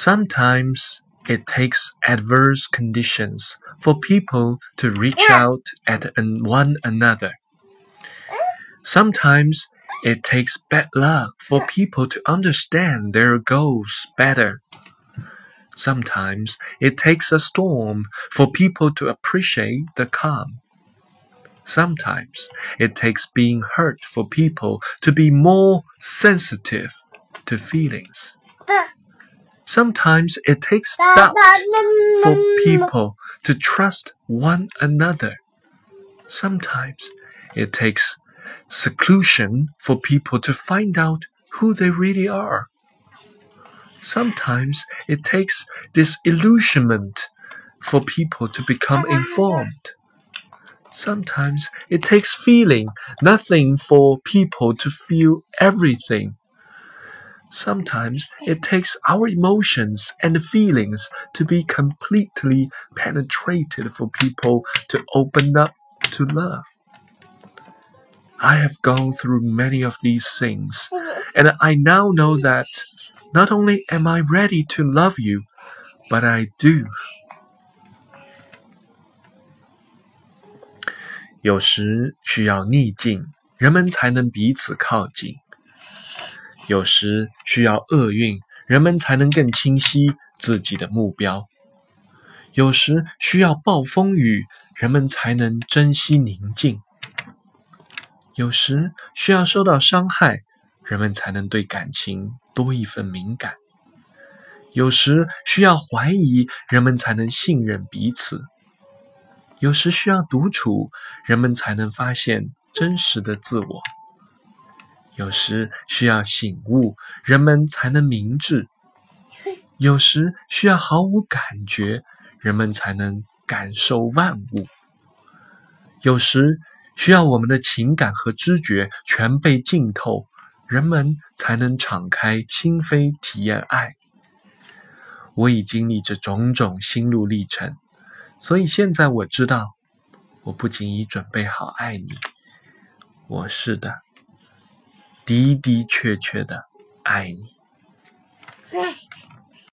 Sometimes it takes adverse conditions for people to reach out at one another. Sometimes it takes bad luck for people to understand their goals better. Sometimes it takes a storm for people to appreciate the calm. Sometimes it takes being hurt for people to be more sensitive to feelings. Sometimes it takes doubt for people to trust one another. Sometimes it takes seclusion for people to find out who they really are. Sometimes it takes disillusionment for people to become informed. Sometimes it takes feeling nothing for people to feel everything. Sometimes it takes our emotions and feelings to be completely penetrated for people to open up to love. I have gone through many of these things, and I now know that not only am I ready to love you, but I do. 有时需要逆境，人们才能彼此靠近； 有时需要厄运，人们才能更清晰自己的目标；有时需要暴风雨，人们才能珍惜宁静；有时需要受到伤害，人们才能对感情多一份敏感；有时需要怀疑，人们才能信任彼此。有时需要独处，人们才能发现真实的自我；有时需要醒悟，人们才能明智；有时需要毫无感觉，人们才能感受万物；有时需要我们的情感和知觉全被浸透，人们才能敞开心扉体验爱。我已经历着种种心路历程。所以现在我知道，我不仅已准备好爱你，我是的，的的确确的爱你。